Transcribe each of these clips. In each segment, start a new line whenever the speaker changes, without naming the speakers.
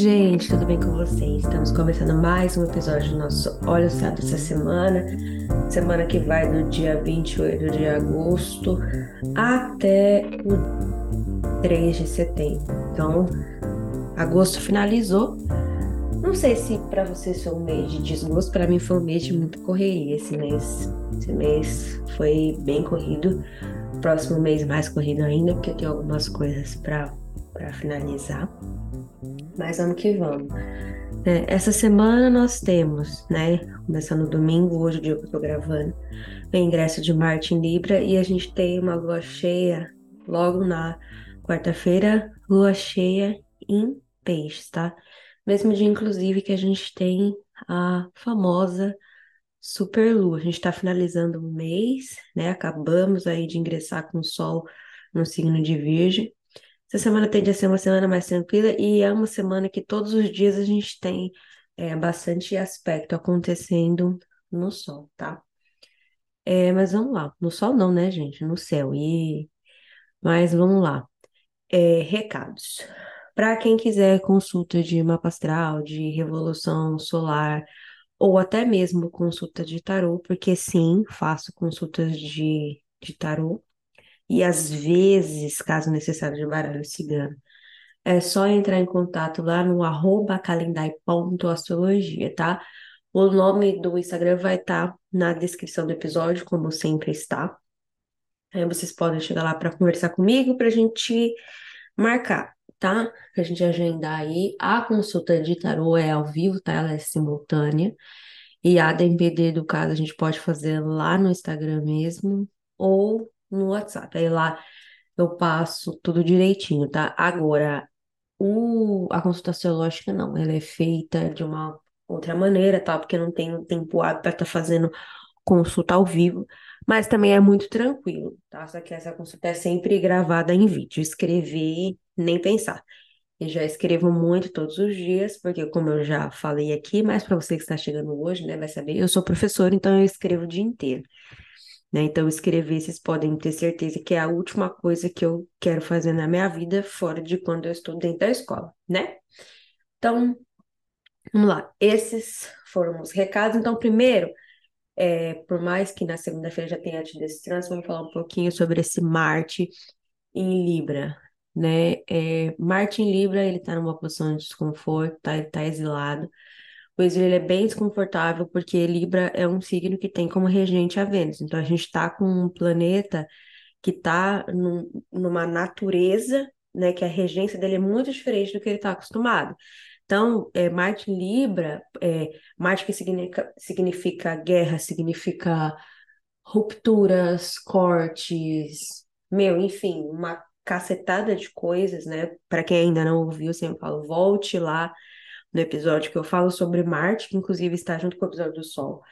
gente, tudo bem com vocês? Estamos começando mais um episódio do nosso Olha o Céu dessa semana. Semana que vai do dia 28 de agosto até o 3 de setembro. Então, agosto finalizou. Não sei se para vocês foi um mês de desgosto, para mim foi um mês de muita correria esse mês. Esse mês foi bem corrido. Próximo mês mais corrido ainda, porque eu tenho algumas coisas para finalizar. Mas vamos que vamos. É, essa semana nós temos, né? Começando domingo, hoje o dia que eu tô gravando, o ingresso de Marte em Libra e a gente tem uma lua cheia logo na quarta-feira, lua cheia em Peixes, tá? Mesmo dia, inclusive, que a gente tem a famosa superlua. A gente está finalizando o mês, né? Acabamos aí de ingressar com o Sol no signo de Virgem. Essa semana tende a ser uma semana mais tranquila e é uma semana que todos os dias a gente tem é, bastante aspecto acontecendo no Sol, tá? É, mas vamos lá. No Sol não, né, gente? No céu. E... Mas vamos lá. É, recados. Para quem quiser consulta de mapa astral, de revolução solar, ou até mesmo consulta de tarô, porque sim, faço consultas de, de tarô e às vezes, caso necessário, de baralho cigano. É só entrar em contato lá no arroba calendai.astrologia, tá? O nome do Instagram vai estar tá na descrição do episódio, como sempre está. Aí vocês podem chegar lá para conversar comigo, para a gente marcar, tá? Pra gente agendar aí. A consulta de tarô é ao vivo, tá? Ela é simultânea. E a DMPD, do caso, a gente pode fazer lá no Instagram mesmo, ou no WhatsApp. Aí lá eu passo tudo direitinho, tá? Agora, o, a consultação lógica não, ela é feita de uma outra maneira, tá? Porque não tenho tempo hábil para estar tá fazendo consulta ao vivo, mas também é muito tranquilo, tá? Só que essa consulta é sempre gravada em vídeo, escrever, nem pensar. Eu já escrevo muito todos os dias, porque como eu já falei aqui, mas para você que está chegando hoje, né, vai saber, eu sou professora, então eu escrevo o dia inteiro. Né? Então, escrever, vocês podem ter certeza que é a última coisa que eu quero fazer na minha vida, fora de quando eu estou dentro da escola, né? Então, vamos lá. Esses foram os recados. Então, primeiro, é, por mais que na segunda-feira já tenha tido esse trânsito, vamos falar um pouquinho sobre esse Marte em Libra, né? É, Marte em Libra, ele está numa posição de desconforto, tá? Ele está exilado pois ele é bem desconfortável, porque Libra é um signo que tem como regente a Vênus. Então, a gente está com um planeta que está num, numa natureza, né, que a regência dele é muito diferente do que ele está acostumado. Então, é, Marte Libra, é, Marte que significa, significa guerra, significa rupturas, cortes, meu, enfim, uma cacetada de coisas, né? Para quem ainda não ouviu, eu sempre falo, volte lá no episódio que eu falo sobre Marte, que inclusive está junto com o episódio do Sol.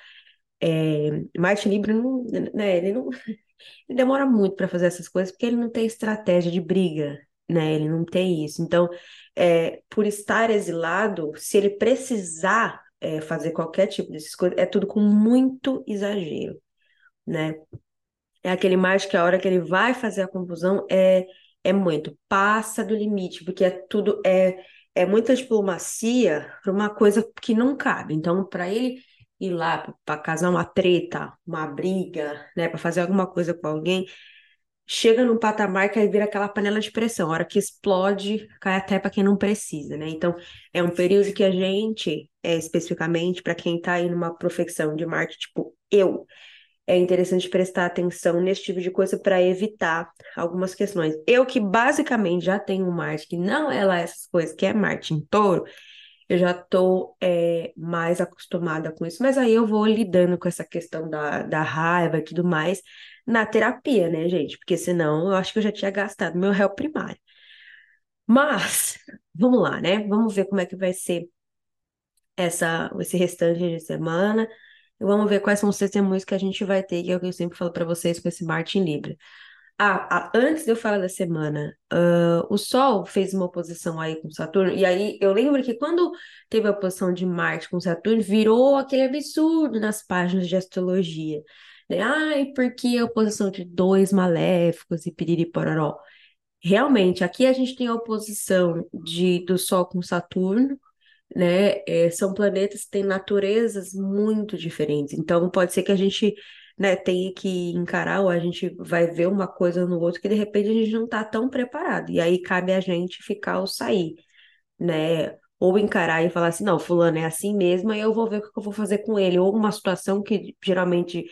É, Marte Libra não, né, ele não ele demora muito para fazer essas coisas porque ele não tem estratégia de briga, né? Ele não tem isso. Então, é, por estar exilado, se ele precisar é, fazer qualquer tipo dessas coisas, é tudo com muito exagero, né? É aquele Marte que a hora que ele vai fazer a confusão é é muito, passa do limite, porque é tudo é é muita diplomacia para uma coisa que não cabe. Então, para ele ir lá para casar uma treta, uma briga, né, para fazer alguma coisa com alguém, chega num patamar que aí vira aquela panela de pressão. A hora que explode, cai até para quem não precisa, né? Então, é um período que a gente, é, especificamente, para quem está aí numa profissão de marketing, tipo eu, é interessante prestar atenção nesse tipo de coisa para evitar algumas questões. Eu que basicamente já tenho Marte, que não é lá essas coisas, que é Marte em touro, eu já estou é, mais acostumada com isso. Mas aí eu vou lidando com essa questão da, da raiva e tudo mais na terapia, né, gente? Porque senão eu acho que eu já tinha gastado meu réu primário. Mas, vamos lá, né? Vamos ver como é que vai ser essa, esse restante de semana. Vamos ver quais são os testemunhos que a gente vai ter, que é o que eu sempre falo para vocês com esse Marte em Libra. Ah, antes de eu falar da semana, uh, o Sol fez uma oposição aí com Saturno, e aí eu lembro que quando teve a oposição de Marte com Saturno, virou aquele absurdo nas páginas de astrologia. Né? Ai, porque a oposição de dois maléficos e piriri pororó. realmente, aqui a gente tem a oposição de, do Sol com Saturno, né? É, são planetas que têm naturezas muito diferentes. Então, pode ser que a gente, né, tenha que encarar, ou a gente vai ver uma coisa no outro que de repente a gente não está tão preparado. E aí cabe a gente ficar ou sair, né? Ou encarar e falar assim, não, fulano é assim mesmo, aí eu vou ver o que eu vou fazer com ele. Ou uma situação que geralmente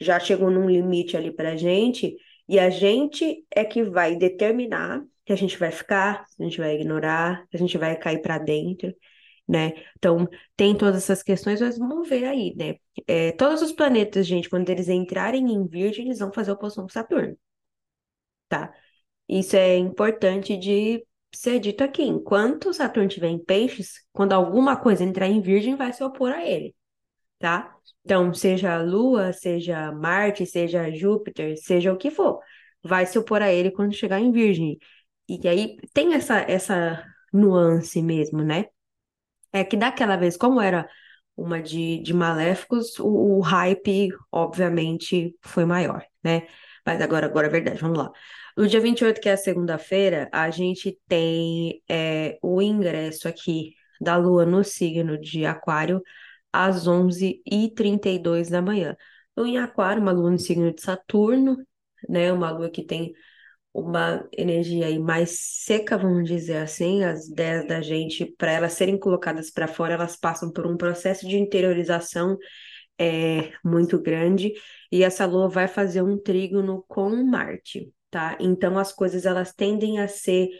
já chegou num limite ali pra gente, e a gente é que vai determinar que a gente vai ficar, a gente vai ignorar, a gente vai cair para dentro né? Então, tem todas essas questões, mas vamos ver aí, né? É, todos os planetas, gente, quando eles entrarem em Virgem, eles vão fazer oposição com Saturno, tá? Isso é importante de ser dito aqui. Enquanto Saturno estiver em Peixes, quando alguma coisa entrar em Virgem, vai se opor a ele, tá? Então, seja a Lua, seja Marte, seja Júpiter, seja o que for, vai se opor a ele quando chegar em Virgem. E aí tem essa, essa nuance mesmo, né? É que daquela vez, como era uma de, de Maléficos, o, o hype, obviamente, foi maior, né? Mas agora, agora é verdade, vamos lá. No dia 28, que é a segunda-feira, a gente tem é, o ingresso aqui da Lua no signo de Aquário às 11h32 da manhã. Então, em Aquário, uma Lua no signo de Saturno, né? Uma Lua que tem uma energia aí mais seca, vamos dizer assim, as ideias da gente, para elas serem colocadas para fora, elas passam por um processo de interiorização é, muito grande, e essa lua vai fazer um trígono com Marte, tá? Então as coisas elas tendem a ser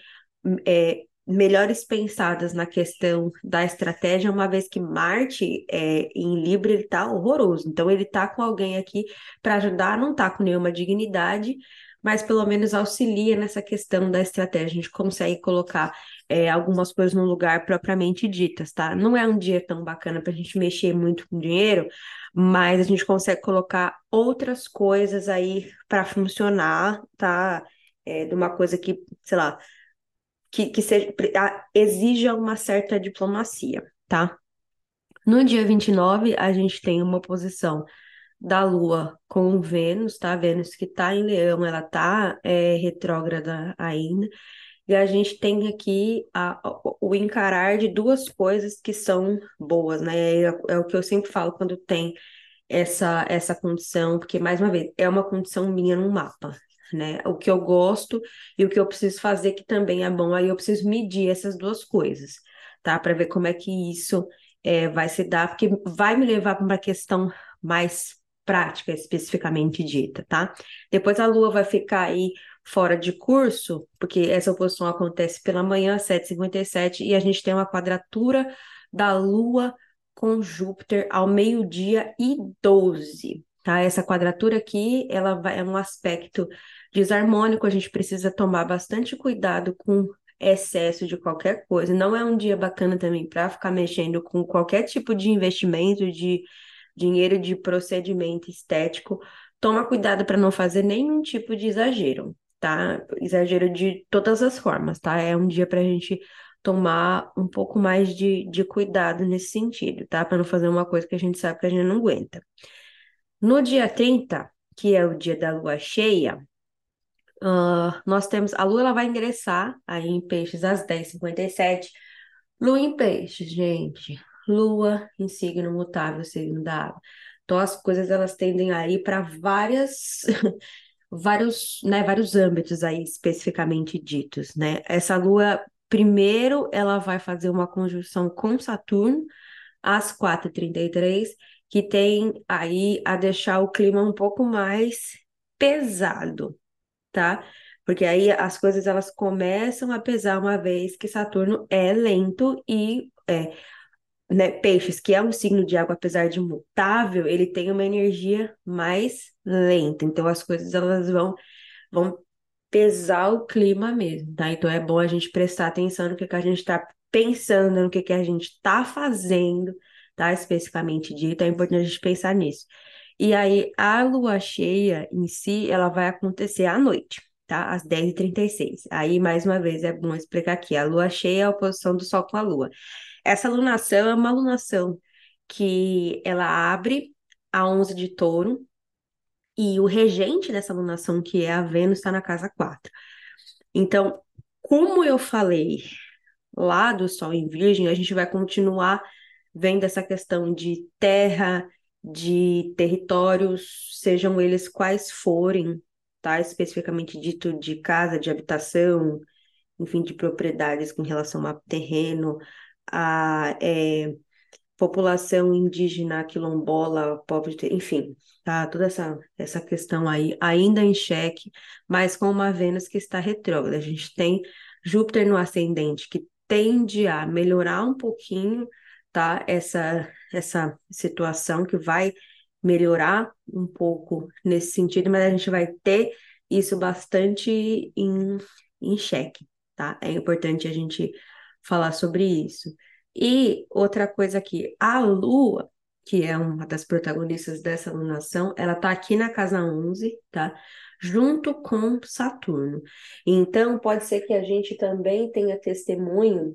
é, melhores pensadas na questão da estratégia, uma vez que Marte é, em Libra ele tá horroroso. Então ele tá com alguém aqui para ajudar, não tá com nenhuma dignidade, mas pelo menos auxilia nessa questão da estratégia. A gente consegue colocar é, algumas coisas no lugar propriamente ditas, tá? Não é um dia tão bacana para a gente mexer muito com dinheiro, mas a gente consegue colocar outras coisas aí para funcionar, tá? É, de uma coisa que, sei lá, que, que seja, exija uma certa diplomacia, tá? No dia 29, a gente tem uma posição da Lua com Vênus, tá? Vênus que tá em Leão, ela tá é, retrógrada ainda. E a gente tem aqui a, o encarar de duas coisas que são boas, né? É, é, o que eu sempre falo quando tem essa, essa condição, porque, mais uma vez, é uma condição minha no mapa, né? O que eu gosto e o que eu preciso fazer que também é bom, aí eu preciso medir essas duas coisas, tá? Para ver como é que isso é, vai se dar, porque vai me levar para uma questão mais prática especificamente dita, tá? Depois a Lua vai ficar aí fora de curso, porque essa oposição acontece pela manhã, 7h57, e a gente tem uma quadratura da Lua com Júpiter ao meio-dia e 12, tá? Essa quadratura aqui, ela vai, é um aspecto desarmônico, a gente precisa tomar bastante cuidado com excesso de qualquer coisa. Não é um dia bacana também para ficar mexendo com qualquer tipo de investimento, de dinheiro de procedimento estético, toma cuidado para não fazer nenhum tipo de exagero, tá? Exagero de todas as formas, tá? É um dia para a gente tomar um pouco mais de, de cuidado nesse sentido, tá? Para não fazer uma coisa que a gente sabe que a gente não aguenta. No dia 30, que é o dia da lua cheia, uh, nós temos. A lua ela vai ingressar aí em peixes às 10h57. Lua em peixes, gente. Lua em signo mutável, signo da água. Então as coisas elas tendem a ir para várias vários, né, vários âmbitos aí especificamente ditos, né? Essa lua primeiro ela vai fazer uma conjunção com Saturno às 4h33, que tem aí a deixar o clima um pouco mais pesado, tá? Porque aí as coisas elas começam a pesar uma vez que Saturno é lento e é, né, peixes, que é um signo de água, apesar de mutável, ele tem uma energia mais lenta. Então as coisas elas vão vão pesar o clima mesmo, tá? Então é bom a gente prestar atenção no que, que a gente está pensando, no que, que a gente está fazendo, tá? Especificamente dito, é importante a gente pensar nisso. E aí, a lua cheia em si, ela vai acontecer à noite, tá? Às 10h36. Aí, mais uma vez, é bom explicar aqui: a lua cheia é a oposição do Sol com a lua. Essa alunação é uma alunação que ela abre a 11 de touro e o regente dessa alunação, que é a Vênus, está na casa 4. Então, como eu falei lá do Sol em Virgem, a gente vai continuar vendo essa questão de terra, de territórios, sejam eles quais forem, tá? Especificamente dito de casa, de habitação, enfim, de propriedades com relação a terreno, a é, população indígena, quilombola, pobre, enfim, tá? Toda essa, essa questão aí ainda em xeque, mas com uma Vênus que está retrógrada. A gente tem Júpiter no ascendente, que tende a melhorar um pouquinho, tá? Essa, essa situação que vai melhorar um pouco nesse sentido, mas a gente vai ter isso bastante em, em xeque, tá? É importante a gente falar sobre isso. E outra coisa aqui, a Lua, que é uma das protagonistas dessa alunação, ela tá aqui na casa 11, tá? Junto com Saturno. Então, pode ser que a gente também tenha testemunho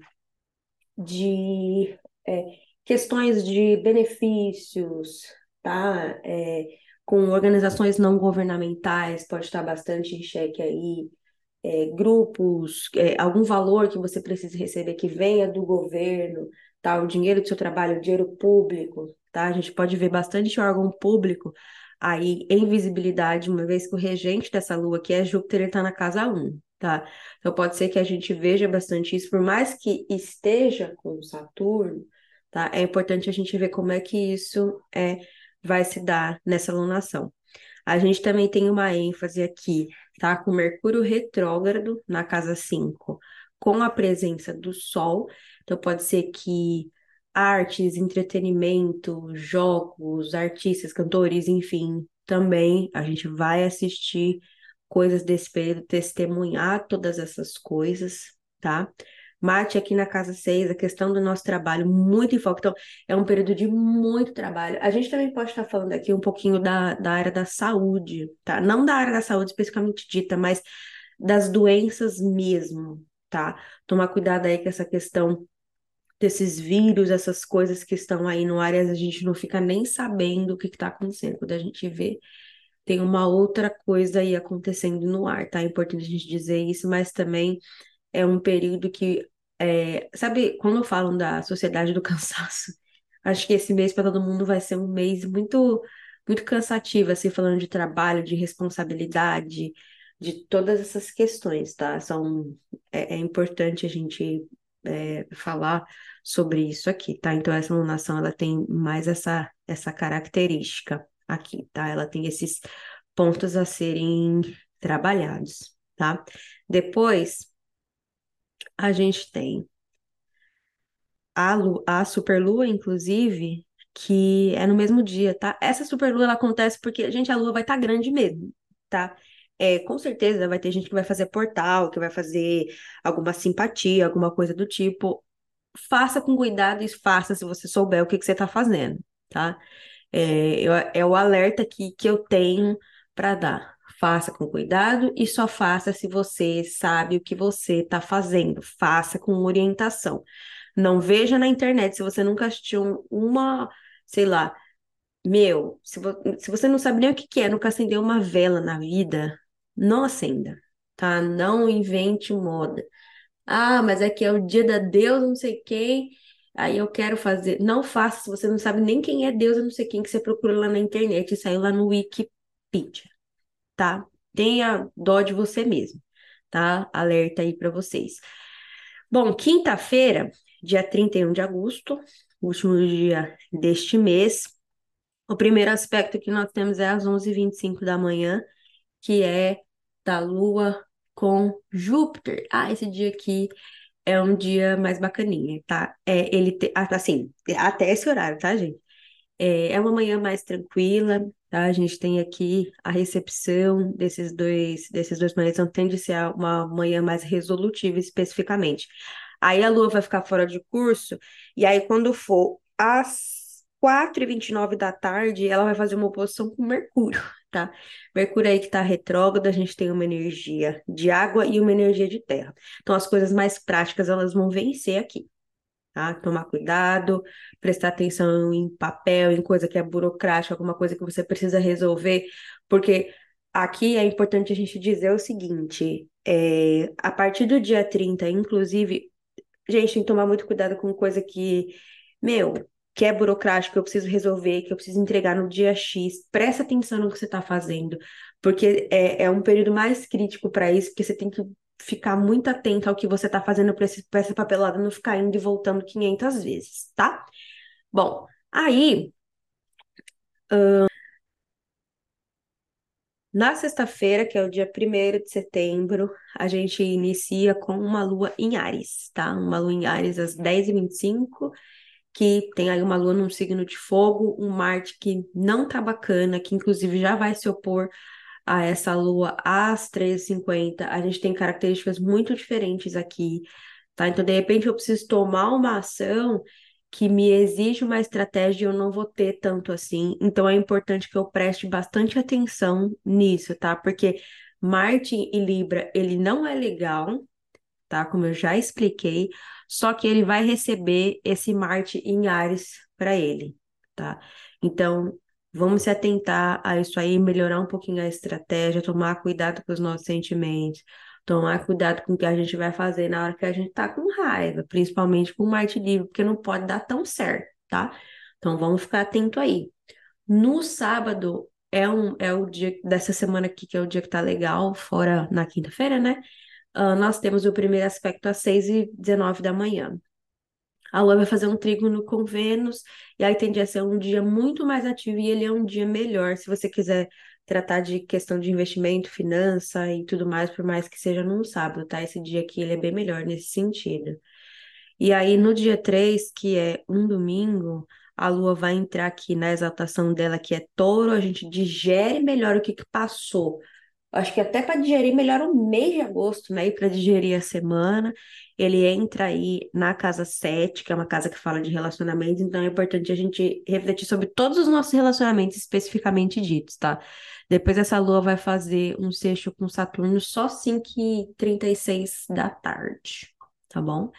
de é, questões de benefícios, tá? É, com organizações não governamentais, pode estar bastante em xeque aí, é, grupos, é, algum valor que você precise receber que venha do governo, tá? O dinheiro do seu trabalho, o dinheiro público, tá? A gente pode ver bastante órgão público aí em visibilidade, uma vez que o regente dessa lua, que é Júpiter, ele está na casa 1, tá? Então pode ser que a gente veja bastante isso, por mais que esteja com Saturno, tá? É importante a gente ver como é que isso é, vai se dar nessa lunação. A gente também tem uma ênfase aqui, tá? Com Mercúrio retrógrado na casa 5, com a presença do Sol. Então, pode ser que artes, entretenimento, jogos, artistas, cantores, enfim, também a gente vai assistir coisas desse período, testemunhar todas essas coisas, tá? Marte aqui na casa 6, a questão do nosso trabalho, muito em foco. Então, é um período de muito trabalho. A gente também pode estar falando aqui um pouquinho da, da área da saúde, tá? Não da área da saúde especificamente dita, mas das doenças mesmo, tá? Tomar cuidado aí com essa questão desses vírus, essas coisas que estão aí no ar e a gente não fica nem sabendo o que está acontecendo. Quando a gente vê, tem uma outra coisa aí acontecendo no ar, tá? É importante a gente dizer isso, mas também é um período que, é, sabe, quando falam da sociedade do cansaço, acho que esse mês para todo mundo vai ser um mês muito, muito cansativo, assim, falando de trabalho, de responsabilidade, de todas essas questões, tá? São, é, é importante a gente é, falar sobre isso aqui, tá? Então, essa lunação, ela tem mais essa, essa característica aqui, tá? Ela tem esses pontos a serem trabalhados, tá? Depois, a gente tem a, Lu, a superlua, inclusive, que é no mesmo dia, tá? Essa superlua ela acontece porque, gente, a lua vai estar tá grande mesmo, tá? É, com certeza vai ter gente que vai fazer portal, que vai fazer alguma simpatia, alguma coisa do tipo. Faça com cuidado e faça se você souber o que, que você está fazendo, tá? É, é o alerta aqui que eu tenho para dar faça com cuidado e só faça se você sabe o que você está fazendo. Faça com orientação. Não veja na internet se você nunca assistiu uma, sei lá, meu, se, vo se você não sabe nem o que, que é, nunca acendeu uma vela na vida, não acenda, tá? Não invente moda. Ah, mas é que é o dia da Deus, não sei quem. Aí eu quero fazer. Não faça se você não sabe nem quem é Deus, eu não sei quem que você procura lá na internet e saiu lá no Wikipedia tá? Tenha dó de você mesmo, tá? Alerta aí para vocês. Bom, quinta-feira, dia 31 de agosto, último dia deste mês, o primeiro aspecto que nós temos é às 11h25 da manhã, que é da Lua com Júpiter. Ah, esse dia aqui é um dia mais bacaninha, tá? É, ele te, assim, até esse horário, tá, gente? É, é uma manhã mais tranquila, tá? A gente tem aqui a recepção desses dois, desses dois planetas, então tende a ser uma manhã mais resolutiva especificamente. Aí a Lua vai ficar fora de curso, e aí quando for às 4h29 da tarde, ela vai fazer uma oposição com Mercúrio, tá? Mercúrio aí que tá retrógrado, a gente tem uma energia de água e uma energia de terra. Então as coisas mais práticas, elas vão vencer aqui tá? Tomar cuidado, prestar atenção em papel, em coisa que é burocrática, alguma coisa que você precisa resolver, porque aqui é importante a gente dizer o seguinte: É, a partir do dia 30, inclusive, gente, tem que tomar muito cuidado com coisa que, meu, que é burocrático, que eu preciso resolver, que eu preciso entregar no dia X. Presta atenção no que você está fazendo, porque é, é um período mais crítico para isso, porque você tem que ficar muito atento ao que você está fazendo para essa papelada não ficar indo e voltando 500 vezes, tá? Bom, aí. Na sexta-feira, que é o dia 1 de setembro, a gente inicia com uma lua em Ares, tá? Uma lua em Ares às 10h25, que tem aí uma lua num signo de fogo, um Marte que não tá bacana, que inclusive já vai se opor a essa lua às 13h50. A gente tem características muito diferentes aqui, tá? Então, de repente, eu preciso tomar uma ação que me exige uma estratégia e eu não vou ter tanto assim. Então é importante que eu preste bastante atenção nisso, tá? Porque Marte e Libra, ele não é legal, tá? Como eu já expliquei, só que ele vai receber esse Marte em Ares para ele, tá? Então, vamos se atentar a isso aí, melhorar um pouquinho a estratégia, tomar cuidado com os nossos sentimentos, tomar cuidado com o que a gente vai fazer na hora que a gente tá com raiva, principalmente com o Marte Livre, porque não pode dar tão certo, tá? Então vamos ficar atento aí. No sábado é, um, é o dia dessa semana aqui, que é o dia que tá legal, fora na quinta-feira, né? Uh, nós temos o primeiro aspecto às 6 e 19 da manhã. A Lua vai fazer um trígono com Vênus, e aí tende a ser um dia muito mais ativo e ele é um dia melhor. Se você quiser tratar de questão de investimento, finança e tudo mais, por mais que seja num sábado, tá? Esse dia aqui ele é bem melhor nesse sentido. E aí no dia 3, que é um domingo, a lua vai entrar aqui na exaltação dela, que é touro, a gente digere melhor o que, que passou. Acho que até para digerir melhor o mês de agosto, né? E para digerir a semana, ele entra aí na casa 7, que é uma casa que fala de relacionamentos, então é importante a gente refletir sobre todos os nossos relacionamentos especificamente ditos, tá? Depois essa lua vai fazer um sexto com Saturno só 5h36 da tarde, tá bom?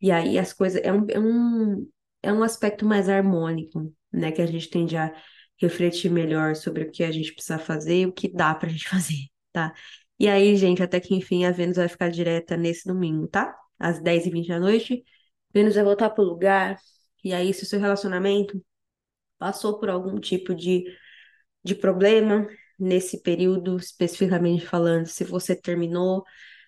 E aí as coisas. É um, é um, é um aspecto mais harmônico, né? Que a gente tende a refletir melhor sobre o que a gente precisa fazer e o que dá pra gente fazer, tá? E aí, gente, até que enfim a Vênus vai ficar direta nesse domingo, tá? Às 10h20 da noite. Vênus vai voltar pro lugar. E aí, se o seu relacionamento passou por algum tipo de, de problema, nesse período, especificamente falando, se você terminou,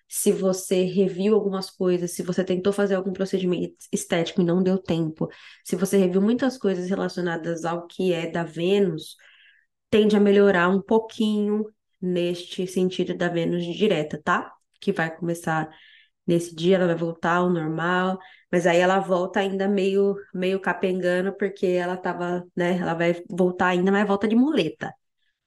se você reviu algumas coisas, se você tentou fazer algum procedimento estético e não deu tempo, se você reviu muitas coisas relacionadas ao que é da Vênus, tende a melhorar um pouquinho neste sentido da Vênus direta, tá? Que vai começar nesse dia, ela vai voltar ao normal, mas aí ela volta ainda meio meio capengando porque ela tava, né, ela vai voltar ainda, mas volta de muleta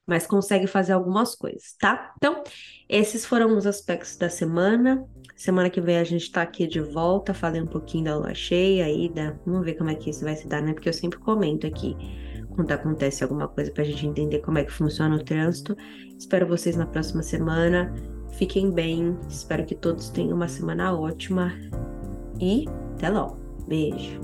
mas consegue fazer algumas coisas, tá? Então, esses foram os aspectos da semana. Semana que vem a gente tá aqui de volta, falei um pouquinho da lua cheia aí, da... vamos ver como é que isso vai se dar, né? Porque eu sempre comento aqui quando acontece alguma coisa pra gente entender como é que funciona o trânsito. Espero vocês na próxima semana. Fiquem bem, espero que todos tenham uma semana ótima e até logo. Beijo.